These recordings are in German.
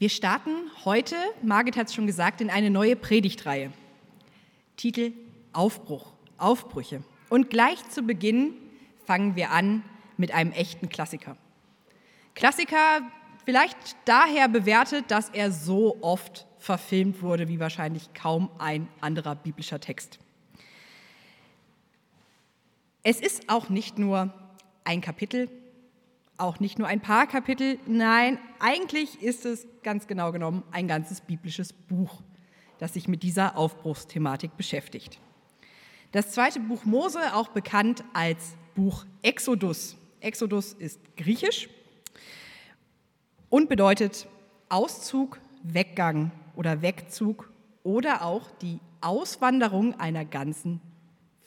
Wir starten heute, Margit hat es schon gesagt, in eine neue Predigtreihe. Titel Aufbruch, Aufbrüche. Und gleich zu Beginn fangen wir an mit einem echten Klassiker. Klassiker vielleicht daher bewertet, dass er so oft verfilmt wurde wie wahrscheinlich kaum ein anderer biblischer Text. Es ist auch nicht nur ein Kapitel, auch nicht nur ein paar Kapitel, nein, eigentlich ist es ganz genau genommen ein ganzes biblisches Buch, das sich mit dieser Aufbruchsthematik beschäftigt. Das zweite Buch Mose, auch bekannt als Buch Exodus. Exodus ist griechisch und bedeutet Auszug, Weggang oder Wegzug oder auch die Auswanderung einer ganzen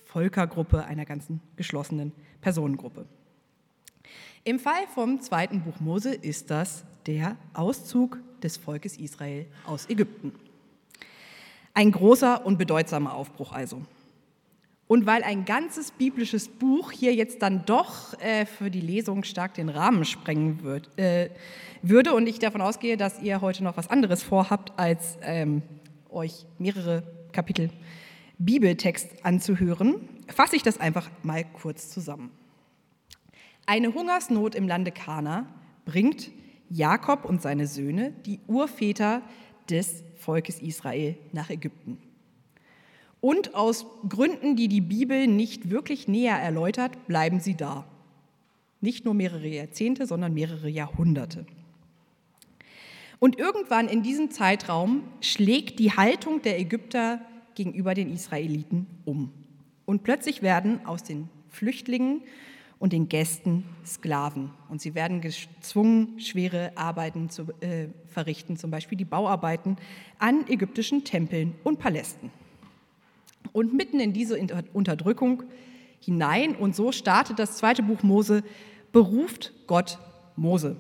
Völkergruppe, einer ganzen geschlossenen Personengruppe. Im Fall vom zweiten Buch Mose ist das der Auszug des Volkes Israel aus Ägypten. Ein großer und bedeutsamer Aufbruch also. Und weil ein ganzes biblisches Buch hier jetzt dann doch äh, für die Lesung stark den Rahmen sprengen wird, äh, würde und ich davon ausgehe, dass ihr heute noch was anderes vorhabt, als ähm, euch mehrere Kapitel Bibeltext anzuhören, fasse ich das einfach mal kurz zusammen. Eine Hungersnot im Lande Kana bringt Jakob und seine Söhne, die Urväter des Volkes Israel, nach Ägypten. Und aus Gründen, die die Bibel nicht wirklich näher erläutert, bleiben sie da. Nicht nur mehrere Jahrzehnte, sondern mehrere Jahrhunderte. Und irgendwann in diesem Zeitraum schlägt die Haltung der Ägypter gegenüber den Israeliten um. Und plötzlich werden aus den Flüchtlingen und den Gästen Sklaven. Und sie werden gezwungen, schwere Arbeiten zu äh, verrichten, zum Beispiel die Bauarbeiten an ägyptischen Tempeln und Palästen. Und mitten in diese Unterdrückung hinein, und so startet das zweite Buch Mose, beruft Gott Mose.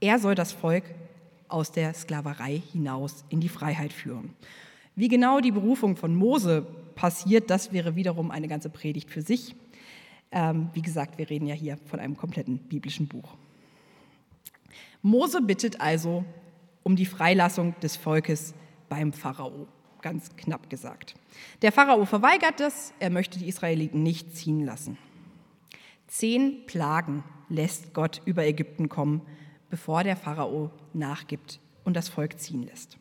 Er soll das Volk aus der Sklaverei hinaus in die Freiheit führen. Wie genau die Berufung von Mose passiert, das wäre wiederum eine ganze Predigt für sich. Ähm, wie gesagt, wir reden ja hier von einem kompletten biblischen Buch. Mose bittet also um die Freilassung des Volkes beim Pharao, ganz knapp gesagt. Der Pharao verweigert das, er möchte die Israeliten nicht ziehen lassen. Zehn Plagen lässt Gott über Ägypten kommen, bevor der Pharao nachgibt und das Volk ziehen lässt.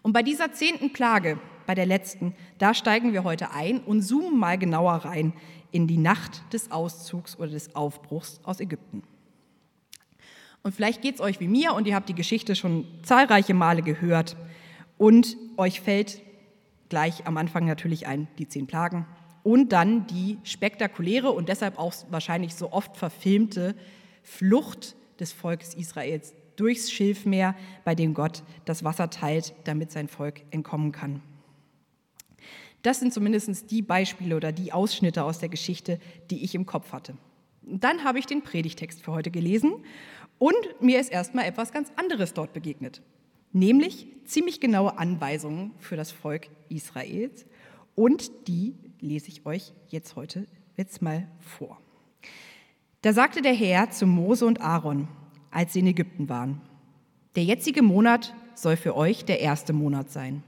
Und bei dieser zehnten Plage, bei der letzten, da steigen wir heute ein und zoomen mal genauer rein in die Nacht des Auszugs oder des Aufbruchs aus Ägypten. Und vielleicht geht es euch wie mir und ihr habt die Geschichte schon zahlreiche Male gehört und euch fällt gleich am Anfang natürlich ein, die zehn Plagen und dann die spektakuläre und deshalb auch wahrscheinlich so oft verfilmte Flucht des Volkes Israels durchs Schilfmeer, bei dem Gott das Wasser teilt, damit sein Volk entkommen kann. Das sind zumindest die Beispiele oder die Ausschnitte aus der Geschichte, die ich im Kopf hatte. Dann habe ich den Predigtext für heute gelesen und mir ist erstmal etwas ganz anderes dort begegnet, nämlich ziemlich genaue Anweisungen für das Volk Israels und die lese ich euch jetzt heute jetzt mal vor. Da sagte der Herr zu Mose und Aaron, als sie in Ägypten waren. Der jetzige Monat soll für euch der erste Monat sein.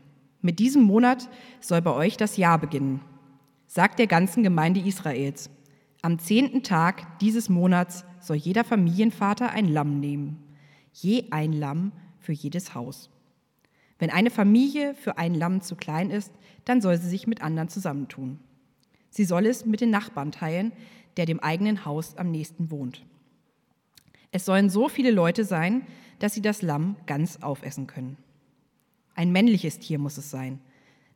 Mit diesem Monat soll bei euch das Jahr beginnen, sagt der ganzen Gemeinde Israels. Am zehnten Tag dieses Monats soll jeder Familienvater ein Lamm nehmen, je ein Lamm für jedes Haus. Wenn eine Familie für ein Lamm zu klein ist, dann soll sie sich mit anderen zusammentun. Sie soll es mit den Nachbarn teilen, der dem eigenen Haus am nächsten wohnt. Es sollen so viele Leute sein, dass sie das Lamm ganz aufessen können. Ein männliches Tier muss es sein,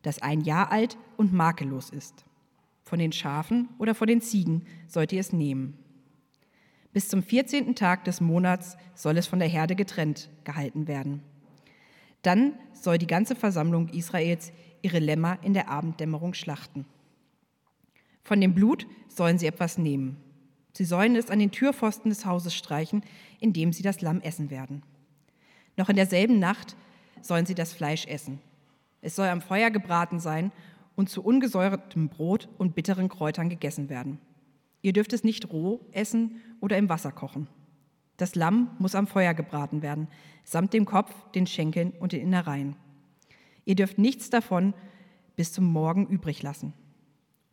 das ein Jahr alt und makellos ist. Von den Schafen oder von den Ziegen sollt ihr es nehmen. Bis zum 14. Tag des Monats soll es von der Herde getrennt gehalten werden. Dann soll die ganze Versammlung Israels ihre Lämmer in der Abenddämmerung schlachten. Von dem Blut sollen sie etwas nehmen Sie sollen es an den Türpfosten des Hauses streichen, in dem sie das Lamm essen werden. Noch in derselben Nacht sollen sie das Fleisch essen. Es soll am Feuer gebraten sein und zu ungesäuertem Brot und bitteren Kräutern gegessen werden. Ihr dürft es nicht roh essen oder im Wasser kochen. Das Lamm muss am Feuer gebraten werden, samt dem Kopf, den Schenkeln und den Innereien. Ihr dürft nichts davon bis zum Morgen übrig lassen.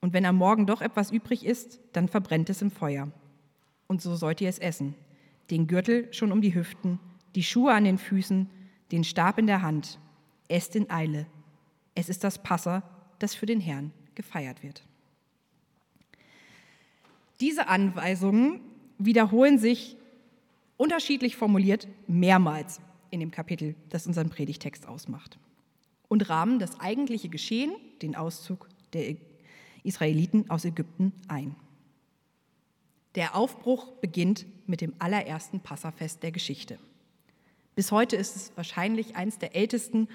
Und wenn am Morgen doch etwas übrig ist, dann verbrennt es im Feuer. Und so sollt ihr es essen. Den Gürtel schon um die Hüften, die Schuhe an den Füßen, den Stab in der Hand. Esst in Eile. Es ist das Passa, das für den Herrn gefeiert wird. Diese Anweisungen wiederholen sich unterschiedlich formuliert mehrmals in dem Kapitel, das unseren Predigtext ausmacht und rahmen das eigentliche Geschehen, den Auszug der Israeliten aus Ägypten, ein. Der Aufbruch beginnt mit dem allerersten Passafest der Geschichte. Bis heute ist es wahrscheinlich eines der ältesten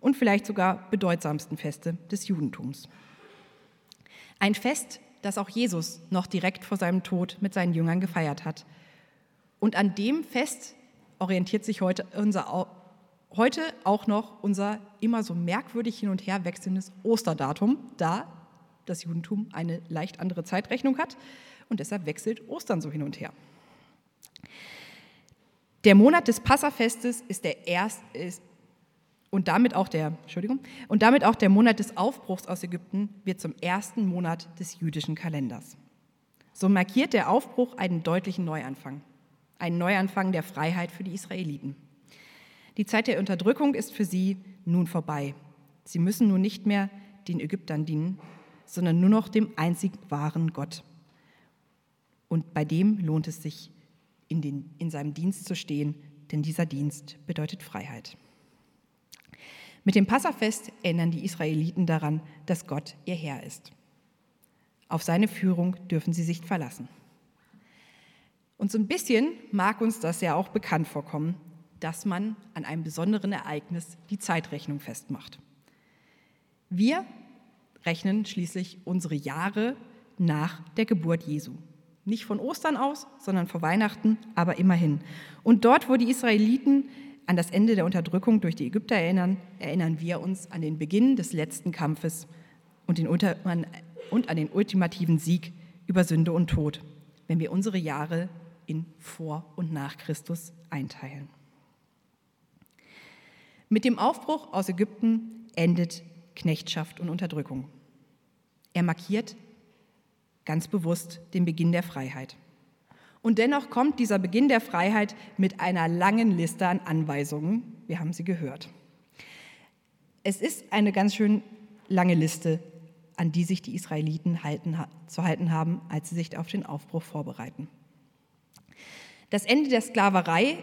und vielleicht sogar bedeutsamsten Feste des Judentums. Ein Fest, das auch Jesus noch direkt vor seinem Tod mit seinen Jüngern gefeiert hat. Und an dem Fest orientiert sich heute, unser, heute auch noch unser immer so merkwürdig hin und her wechselndes Osterdatum, da das Judentum eine leicht andere Zeitrechnung hat und deshalb wechselt Ostern so hin und her. Der Monat des Passafestes ist der erste ist, und damit auch der Entschuldigung und damit auch der Monat des Aufbruchs aus Ägypten wird zum ersten Monat des jüdischen Kalenders. So markiert der Aufbruch einen deutlichen Neuanfang, einen Neuanfang der Freiheit für die Israeliten. Die Zeit der Unterdrückung ist für sie nun vorbei. Sie müssen nun nicht mehr den Ägyptern dienen, sondern nur noch dem einzig wahren Gott. Und bei dem lohnt es sich, in, den, in seinem Dienst zu stehen, denn dieser Dienst bedeutet Freiheit. Mit dem Passafest erinnern die Israeliten daran, dass Gott ihr Herr ist. Auf seine Führung dürfen sie sich verlassen. Und so ein bisschen mag uns das ja auch bekannt vorkommen, dass man an einem besonderen Ereignis die Zeitrechnung festmacht. Wir rechnen schließlich unsere Jahre nach der Geburt Jesu. Nicht von Ostern aus, sondern vor Weihnachten, aber immerhin. Und dort, wo die Israeliten an das Ende der Unterdrückung durch die Ägypter erinnern, erinnern wir uns an den Beginn des letzten Kampfes und, den, und an den ultimativen Sieg über Sünde und Tod, wenn wir unsere Jahre in vor und nach Christus einteilen. Mit dem Aufbruch aus Ägypten endet Knechtschaft und Unterdrückung. Er markiert ganz bewusst den Beginn der Freiheit. Und dennoch kommt dieser Beginn der Freiheit mit einer langen Liste an Anweisungen. Wir haben sie gehört. Es ist eine ganz schön lange Liste, an die sich die Israeliten halten, zu halten haben, als sie sich auf den Aufbruch vorbereiten. Das Ende der Sklaverei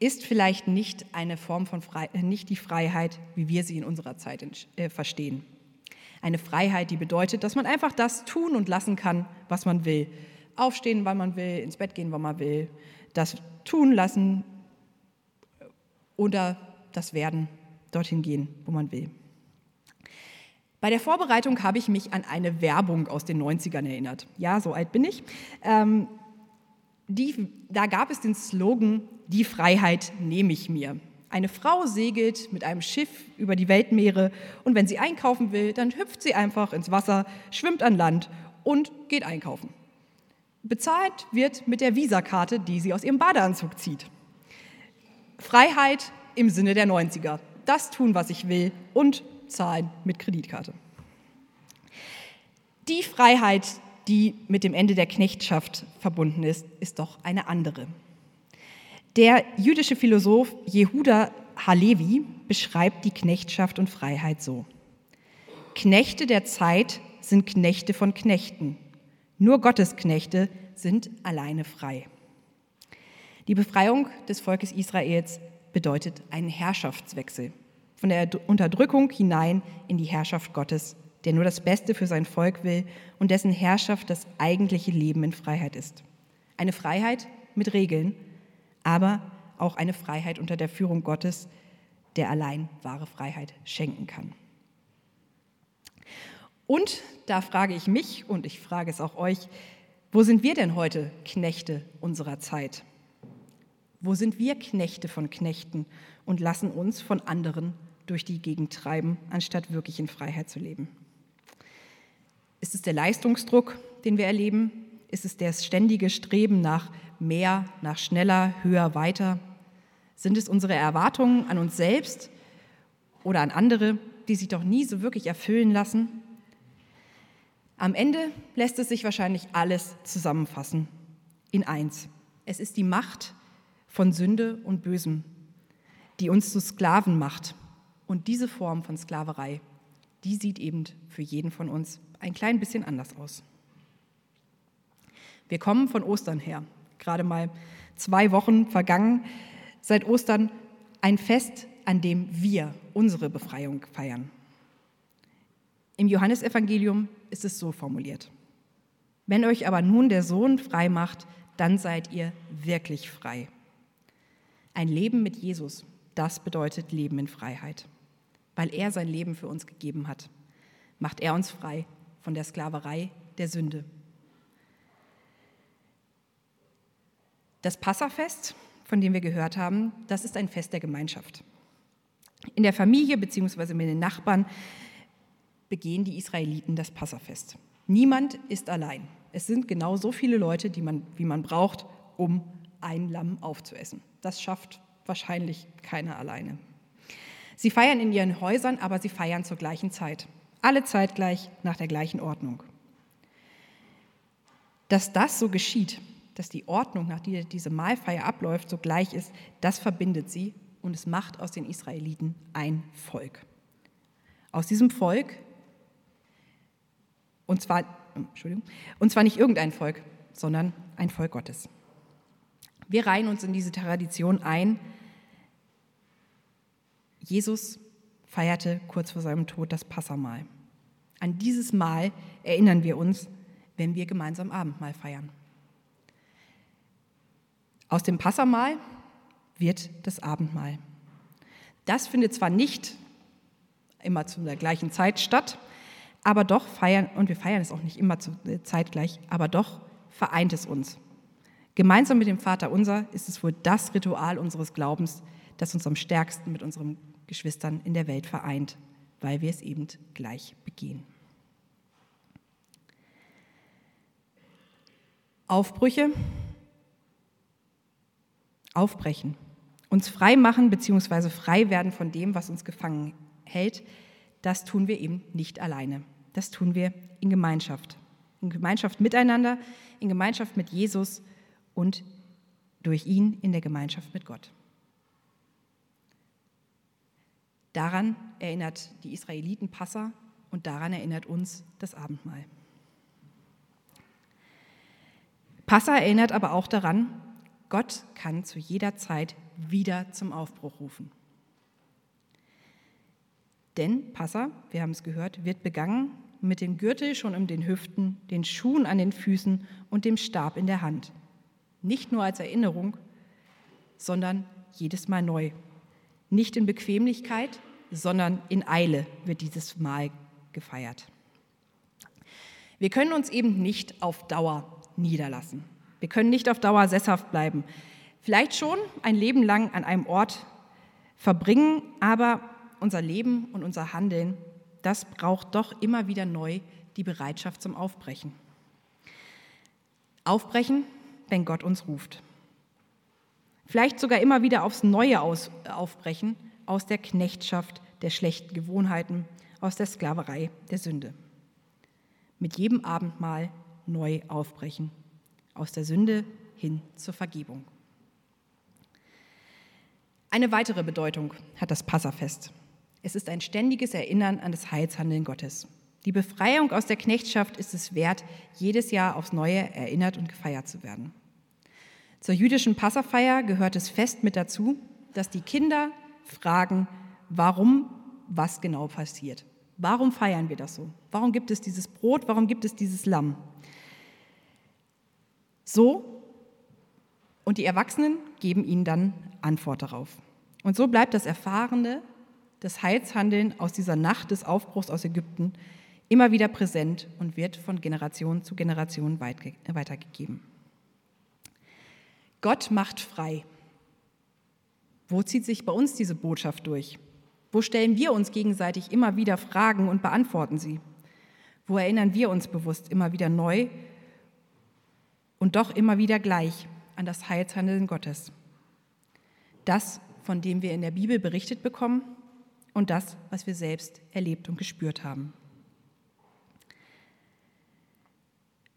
ist vielleicht nicht eine Form von Freiheit, nicht die Freiheit, wie wir sie in unserer Zeit äh, verstehen. Eine Freiheit, die bedeutet, dass man einfach das tun und lassen kann, was man will. Aufstehen, wann man will, ins Bett gehen, wann man will, das tun lassen oder das Werden, dorthin gehen, wo man will. Bei der Vorbereitung habe ich mich an eine Werbung aus den 90ern erinnert. Ja, so alt bin ich. Ähm, die, da gab es den Slogan, die Freiheit nehme ich mir. Eine Frau segelt mit einem Schiff über die Weltmeere und wenn sie einkaufen will, dann hüpft sie einfach ins Wasser, schwimmt an Land und geht einkaufen. Bezahlt wird mit der Visakarte, die sie aus ihrem Badeanzug zieht. Freiheit im Sinne der 90er. Das tun, was ich will und zahlen mit Kreditkarte. Die Freiheit, die mit dem Ende der Knechtschaft verbunden ist, ist doch eine andere. Der jüdische Philosoph Jehuda Halevi beschreibt die Knechtschaft und Freiheit so. Knechte der Zeit sind Knechte von Knechten. Nur Gottes Knechte sind alleine frei. Die Befreiung des Volkes Israels bedeutet einen Herrschaftswechsel von der Unterdrückung hinein in die Herrschaft Gottes, der nur das Beste für sein Volk will und dessen Herrschaft das eigentliche Leben in Freiheit ist. Eine Freiheit mit Regeln, aber auch eine Freiheit unter der Führung Gottes, der allein wahre Freiheit schenken kann. Und da frage ich mich und ich frage es auch euch, wo sind wir denn heute Knechte unserer Zeit? Wo sind wir Knechte von Knechten und lassen uns von anderen durch die Gegend treiben, anstatt wirklich in Freiheit zu leben? Ist es der Leistungsdruck, den wir erleben? Ist es das ständige Streben nach mehr, nach schneller, höher, weiter? Sind es unsere Erwartungen an uns selbst oder an andere, die sich doch nie so wirklich erfüllen lassen? Am Ende lässt es sich wahrscheinlich alles zusammenfassen in eins. Es ist die Macht von Sünde und Bösem, die uns zu Sklaven macht. Und diese Form von Sklaverei, die sieht eben für jeden von uns ein klein bisschen anders aus. Wir kommen von Ostern her, gerade mal zwei Wochen vergangen, seit Ostern ein Fest, an dem wir unsere Befreiung feiern. Im Johannesevangelium ist es so formuliert. Wenn euch aber nun der Sohn frei macht, dann seid ihr wirklich frei. Ein Leben mit Jesus, das bedeutet Leben in Freiheit. Weil er sein Leben für uns gegeben hat, macht er uns frei von der Sklaverei der Sünde. Das Passafest, von dem wir gehört haben, das ist ein Fest der Gemeinschaft. In der Familie bzw. mit den Nachbarn begehen die Israeliten das Passafest. Niemand ist allein. Es sind genau so viele Leute, die man, wie man braucht, um ein Lamm aufzuessen. Das schafft wahrscheinlich keiner alleine. Sie feiern in ihren Häusern, aber sie feiern zur gleichen Zeit. Alle zeitgleich nach der gleichen Ordnung. Dass das so geschieht, dass die Ordnung, nach der diese Mahlfeier abläuft, so gleich ist, das verbindet sie und es macht aus den Israeliten ein Volk. Aus diesem Volk, und zwar, Entschuldigung, und zwar nicht irgendein Volk, sondern ein Volk Gottes. Wir reihen uns in diese Tradition ein. Jesus feierte kurz vor seinem Tod das Passamahl. An dieses Mal erinnern wir uns, wenn wir gemeinsam Abendmahl feiern. Aus dem Passamahl wird das Abendmahl. Das findet zwar nicht immer zu der gleichen Zeit statt, aber doch feiern, und wir feiern es auch nicht immer zeitgleich, aber doch vereint es uns. Gemeinsam mit dem Vater unser ist es wohl das Ritual unseres Glaubens, das uns am stärksten mit unseren Geschwistern in der Welt vereint, weil wir es eben gleich begehen. Aufbrüche, aufbrechen, uns frei machen bzw. frei werden von dem, was uns gefangen hält, das tun wir eben nicht alleine. Das tun wir in Gemeinschaft. In Gemeinschaft miteinander, in Gemeinschaft mit Jesus und durch ihn in der Gemeinschaft mit Gott. Daran erinnert die Israeliten Passa und daran erinnert uns das Abendmahl. Passa erinnert aber auch daran, Gott kann zu jeder Zeit wieder zum Aufbruch rufen. Denn Passa, wir haben es gehört, wird begangen mit dem Gürtel schon um den Hüften, den Schuhen an den Füßen und dem Stab in der Hand. Nicht nur als Erinnerung, sondern jedes Mal neu. Nicht in Bequemlichkeit, sondern in Eile wird dieses Mal gefeiert. Wir können uns eben nicht auf Dauer niederlassen. Wir können nicht auf Dauer sesshaft bleiben. Vielleicht schon ein Leben lang an einem Ort verbringen, aber unser Leben und unser Handeln, das braucht doch immer wieder neu die Bereitschaft zum Aufbrechen. Aufbrechen wenn Gott uns ruft. Vielleicht sogar immer wieder aufs Neue aus, aufbrechen aus der Knechtschaft der schlechten Gewohnheiten, aus der Sklaverei der Sünde. Mit jedem Abendmahl neu aufbrechen, aus der Sünde hin zur Vergebung. Eine weitere Bedeutung hat das Passafest. Es ist ein ständiges Erinnern an das Heilshandeln Gottes. Die Befreiung aus der Knechtschaft ist es wert, jedes Jahr aufs Neue erinnert und gefeiert zu werden. Zur jüdischen Passafeier gehört es fest mit dazu, dass die Kinder fragen, warum was genau passiert. Warum feiern wir das so? Warum gibt es dieses Brot? Warum gibt es dieses Lamm? So, und die Erwachsenen geben ihnen dann Antwort darauf. Und so bleibt das Erfahrene, das Heilshandeln aus dieser Nacht des Aufbruchs aus Ägypten immer wieder präsent und wird von Generation zu Generation weitergegeben. Gott macht frei. Wo zieht sich bei uns diese Botschaft durch? Wo stellen wir uns gegenseitig immer wieder Fragen und beantworten sie? Wo erinnern wir uns bewusst immer wieder neu und doch immer wieder gleich, an das Heilshandeln Gottes. Das, von dem wir in der Bibel berichtet bekommen und das, was wir selbst erlebt und gespürt haben.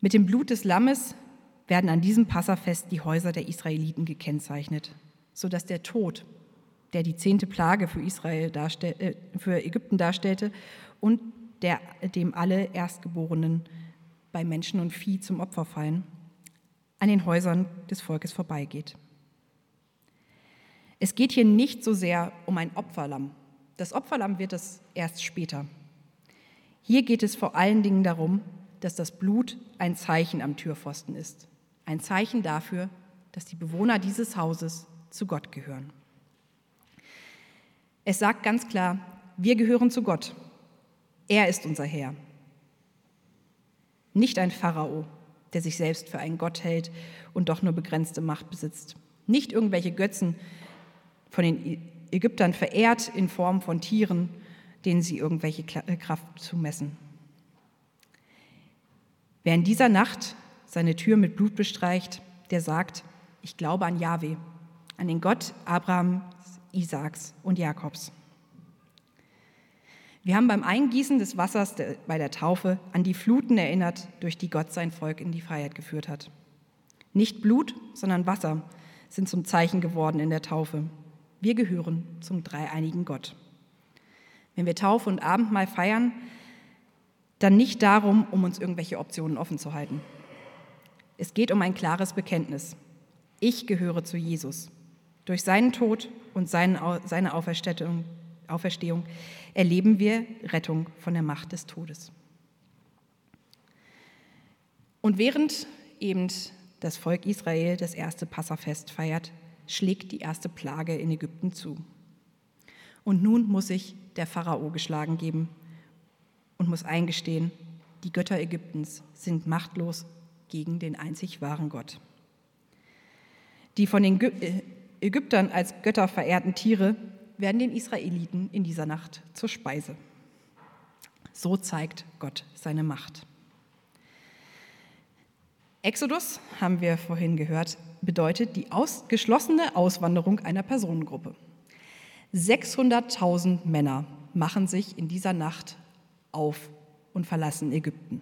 Mit dem Blut des Lammes werden an diesem Passafest die Häuser der Israeliten gekennzeichnet, sodass der Tod, der die zehnte Plage für, Israel darstell, äh, für Ägypten darstellte und der, dem alle Erstgeborenen bei Menschen und Vieh zum Opfer fallen, an den Häusern des Volkes vorbeigeht. Es geht hier nicht so sehr um ein Opferlamm. Das Opferlamm wird es erst später. Hier geht es vor allen Dingen darum, dass das Blut ein Zeichen am Türpfosten ist. Ein Zeichen dafür, dass die Bewohner dieses Hauses zu Gott gehören. Es sagt ganz klar, wir gehören zu Gott. Er ist unser Herr. Nicht ein Pharao, der sich selbst für einen Gott hält und doch nur begrenzte Macht besitzt. Nicht irgendwelche Götzen, von den Ägyptern verehrt in Form von Tieren, denen sie irgendwelche äh, Kraft zumessen. Wer in dieser Nacht seine Tür mit Blut bestreicht, der sagt, ich glaube an Jahwe, an den Gott Abrahams, Isaaks und Jakobs. Wir haben beim Eingießen des Wassers bei der Taufe an die Fluten erinnert, durch die Gott sein Volk in die Freiheit geführt hat. Nicht Blut, sondern Wasser sind zum Zeichen geworden in der Taufe. Wir gehören zum dreieinigen Gott. Wenn wir Taufe und Abendmahl feiern, dann nicht darum, um uns irgendwelche Optionen offen zu halten. Es geht um ein klares Bekenntnis. Ich gehöre zu Jesus. Durch seinen Tod und seine Auferstehung, Auferstehung erleben wir Rettung von der Macht des Todes. Und während eben das Volk Israel das erste Passafest feiert, schlägt die erste Plage in Ägypten zu. Und nun muss sich der Pharao geschlagen geben und muss eingestehen, die Götter Ägyptens sind machtlos gegen den einzig wahren Gott. Die von den Ägyptern als Götter verehrten Tiere werden den Israeliten in dieser Nacht zur Speise. So zeigt Gott seine Macht. Exodus, haben wir vorhin gehört, bedeutet die aus, geschlossene Auswanderung einer Personengruppe. 600.000 Männer machen sich in dieser Nacht auf und verlassen Ägypten.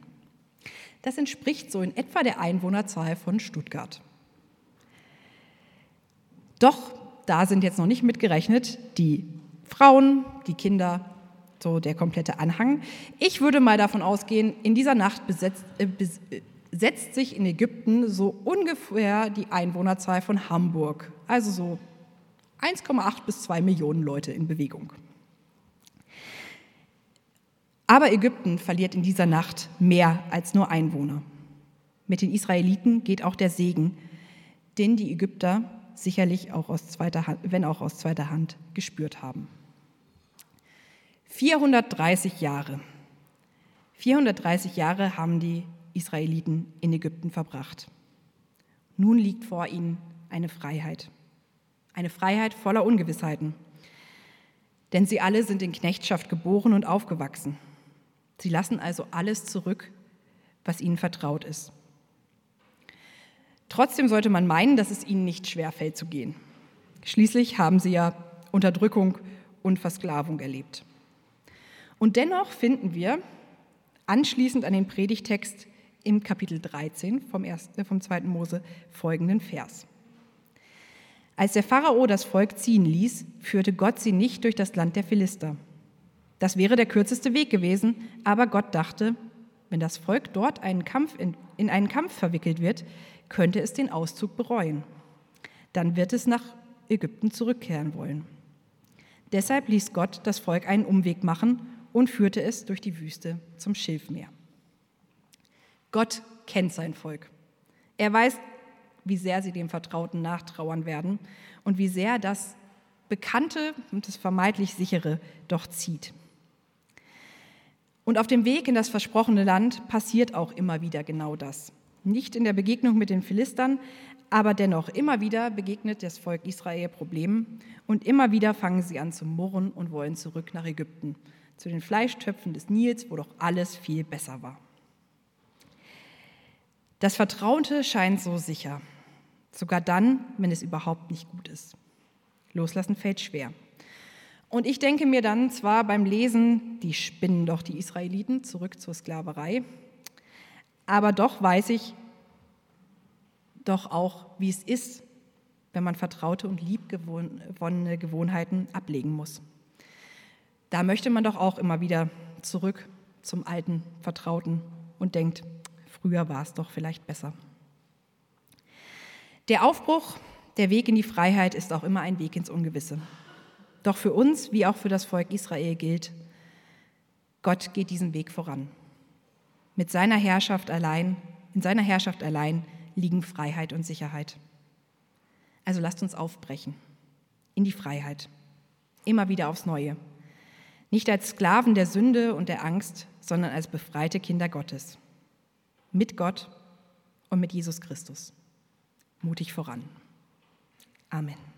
Das entspricht so in etwa der Einwohnerzahl von Stuttgart. Doch da sind jetzt noch nicht mitgerechnet die Frauen, die Kinder, so der komplette Anhang. Ich würde mal davon ausgehen, in dieser Nacht besetzt, äh, bes, äh, setzt sich in Ägypten so ungefähr die Einwohnerzahl von Hamburg, also so 1,8 bis 2 Millionen Leute in Bewegung. Aber Ägypten verliert in dieser Nacht mehr als nur Einwohner. Mit den Israeliten geht auch der Segen, den die Ägypter sicherlich auch aus zweiter Hand, wenn auch aus zweiter Hand, gespürt haben. 430 Jahre. 430 Jahre haben die Israeliten in Ägypten verbracht. Nun liegt vor ihnen eine Freiheit. Eine Freiheit voller Ungewissheiten. Denn sie alle sind in Knechtschaft geboren und aufgewachsen. Sie lassen also alles zurück, was ihnen vertraut ist. Trotzdem sollte man meinen, dass es ihnen nicht schwer fällt zu gehen. Schließlich haben sie ja Unterdrückung und Versklavung erlebt. Und dennoch finden wir anschließend an den Predigtext im Kapitel 13 vom, ersten, äh, vom 2. Mose folgenden Vers. Als der Pharao das Volk ziehen ließ, führte Gott sie nicht durch das Land der Philister. Das wäre der kürzeste Weg gewesen, aber Gott dachte, wenn das Volk dort einen Kampf in, in einen Kampf verwickelt wird, könnte es den Auszug bereuen. Dann wird es nach Ägypten zurückkehren wollen. Deshalb ließ Gott das Volk einen Umweg machen und führte es durch die Wüste zum Schilfmeer. Gott kennt sein Volk. Er weiß, wie sehr sie dem Vertrauten nachtrauern werden und wie sehr das Bekannte und das vermeintlich Sichere doch zieht. Und auf dem Weg in das versprochene Land passiert auch immer wieder genau das. Nicht in der Begegnung mit den Philistern, aber dennoch immer wieder begegnet das Volk Israel Problemen und immer wieder fangen sie an zu murren und wollen zurück nach Ägypten, zu den Fleischtöpfen des Nils, wo doch alles viel besser war. Das Vertraute scheint so sicher. Sogar dann, wenn es überhaupt nicht gut ist. Loslassen fällt schwer. Und ich denke mir dann zwar beim Lesen, die spinnen doch die Israeliten zurück zur Sklaverei, aber doch weiß ich doch auch, wie es ist, wenn man vertraute und liebgewonnene Gewohnheiten ablegen muss. Da möchte man doch auch immer wieder zurück zum alten Vertrauten und denkt, früher war es doch vielleicht besser. Der Aufbruch, der Weg in die Freiheit ist auch immer ein Weg ins Ungewisse. Doch für uns, wie auch für das Volk Israel gilt, Gott geht diesen Weg voran. Mit seiner Herrschaft allein, in seiner Herrschaft allein liegen Freiheit und Sicherheit. Also lasst uns aufbrechen in die Freiheit, immer wieder aufs Neue. Nicht als Sklaven der Sünde und der Angst, sondern als befreite Kinder Gottes. Mit Gott und mit Jesus Christus. Mutig voran. Amen.